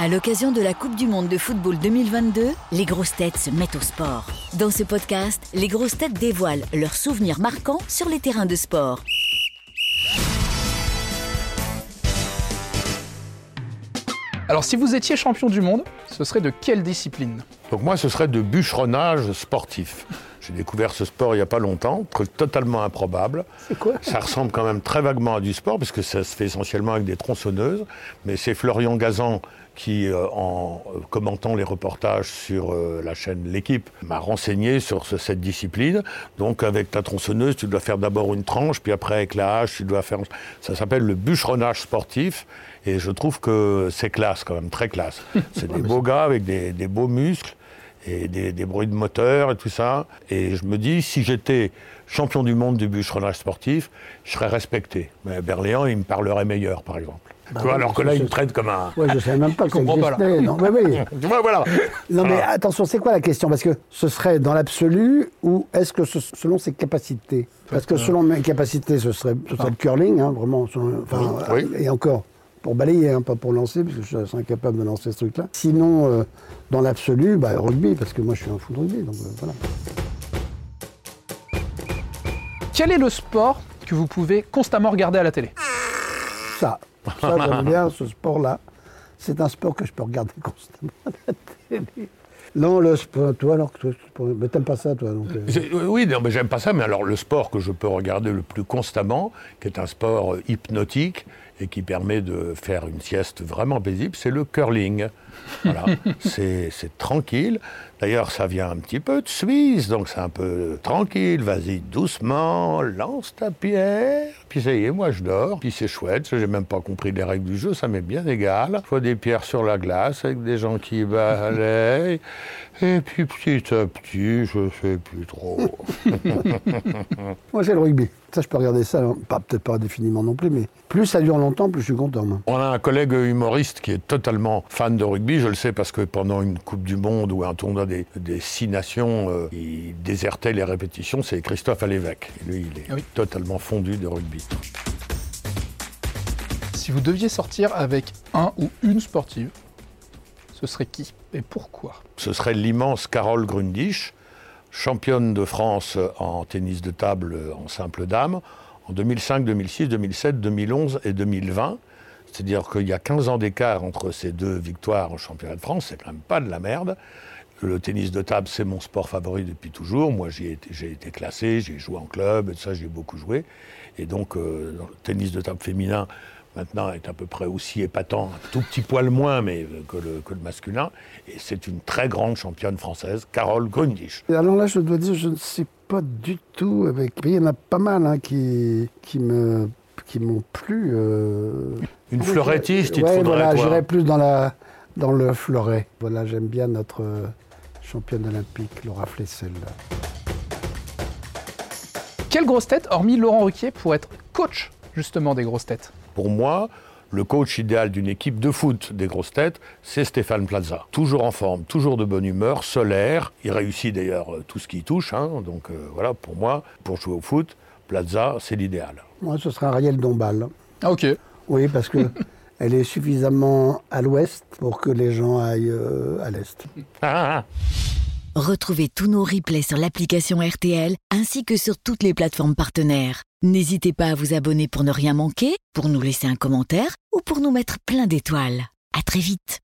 À l'occasion de la Coupe du Monde de football 2022, les grosses têtes se mettent au sport. Dans ce podcast, les grosses têtes dévoilent leurs souvenirs marquants sur les terrains de sport. Alors, si vous étiez champion du monde, ce serait de quelle discipline? Donc moi, ce serait de bûcheronnage sportif. J'ai découvert ce sport il n'y a pas longtemps, truc totalement improbable. C'est quoi Ça? Ressemble quand même très vaguement à du sport, puisque ça se fait essentiellement avec des tronçonneuses. Mais c'est Florian Gazan qui, euh, en euh, commentant les reportages sur euh, la chaîne L'équipe, m'a renseigné sur ce- cette discipline. Donc avec ta tronçonneuse, tu dois faire d'abord une tranche, puis après avec la hache, tu dois faire... Ça s'appelle le bûcheronnage sportif. Et je trouve que c'est classe quand même, très classe. C'est des beaux gars avec des, des beaux muscles et des, des bruits de moteur et tout ça. Et je me dis, si j'étais champion du monde du bûcheronnage sportif, je serais respecté. Mais Berléand, il me parlerait meilleur, par exemple. Bah Tu vois, oui, alors que là, il me traite comme un... Ouais, je savais même pas que ça comprends pas, là. existait. Non, mais oui. Tu vois, voilà. Non, mais Voilà. attention, c'est quoi la question? Parce que ce serait dans l'absolu ou est-ce que ce- selon ses capacités? Parce que selon mes capacités, ce serait, ce serait le curling, hein, vraiment. selon- enfin, Oui. Et encore, pour balayer, hein, pas pour lancer, parce que je suis incapable de lancer ce truc-là. Sinon, euh, dans l'absolu, bah, rugby, parce que moi je suis un fou de rugby. Donc euh, voilà. Quel est le sport que vous pouvez constamment regarder à la télé? Ça, ça j'aime bien ce sport-là. C'est un sport que je peux regarder constamment à la télé. Non, le sport, toi alors que toi, tu- mais t'aimes pas ça, toi. Donc, euh, Oui, non, mais j'aime pas ça. Mais alors, le sport que je peux regarder le plus constamment, qui est un sport euh, hypnotique et qui permet de faire une sieste vraiment paisible, c'est le curling. Voilà. c'est c'est tranquille. D'ailleurs, ça vient un petit peu de Suisse, donc c'est un peu tranquille. Vas-y doucement, lance ta pierre. Puis ça y est, moi je dors. Puis c'est chouette. J'ai même pas compris les règles du jeu. Ça m'est bien égal. Faut des pierres sur la glace avec des gens qui balayent. Et puis petit à petit, je sais plus trop. Moi, c'est le rugby. Ça, je peux regarder ça, hein. pas peut-être pas indéfiniment non plus, mais plus ça dure longtemps, plus je suis content. moi. On a un collègue humoriste qui est totalement fan de rugby. Je le sais parce que pendant une Coupe du Monde ou un tournoi des, des six nations, euh, il désertait les répétitions. C'est Christophe Alévèque. Et Lui, il est Ah oui. totalement fondu de rugby. Si vous deviez sortir avec un ou une sportive, ce serait qui et pourquoi? Ce serait l'immense Carole Grundisch, championne de France en tennis de table en simple dame en 2005, 2006, 2007, 2011 et 2020. C'est-à-dire qu'il y a 15 ans d'écart entre ces deux victoires en championnat de France, c'est quand même pas de la merde. Le tennis de table, c'est mon sport favori depuis toujours. Moi, j'ai été classé, j'ai joué en club, et ça, j'ai beaucoup joué. Et donc, euh, le tennis de table féminin, maintenant, est à peu près aussi épatant, un tout petit poil moins mais, euh, que, le, que le masculin. Et c'est une très grande championne française, Carole Grundisch. Et alors là, je dois dire, je ne sais pas du tout avec. Il y en a pas mal hein, qui, qui me qui m'ont plu. euh. Une fleurettiste, il te ouais, faudrait voilà, quoi j'irais plus dans la dans le fleuret. Voilà, j'aime bien notre euh, championne olympique, Laura Flessel. Quelle grosse tête, hormis Laurent Ruquier, pour être coach justement des grosses têtes Pour moi, le coach idéal d'une équipe de foot des grosses têtes, c'est Stéphane Plaza. Toujours en forme, toujours de bonne humeur, solaire. Il réussit d'ailleurs euh, tout ce qu'il touche. hein. Donc euh, voilà, pour moi, pour jouer au foot, Plaza, c'est l'idéal. Moi, ce sera Ariel Dombal. Ah ok. Oui, parce que elle est suffisamment à l'ouest pour que les gens aillent euh, à l'est. Ah, Retrouvez tous nos replays sur l'application RTL ainsi que sur toutes les plateformes partenaires. N'hésitez pas à vous abonner pour ne rien manquer, pour nous laisser un commentaire ou pour nous mettre plein d'étoiles. À très vite.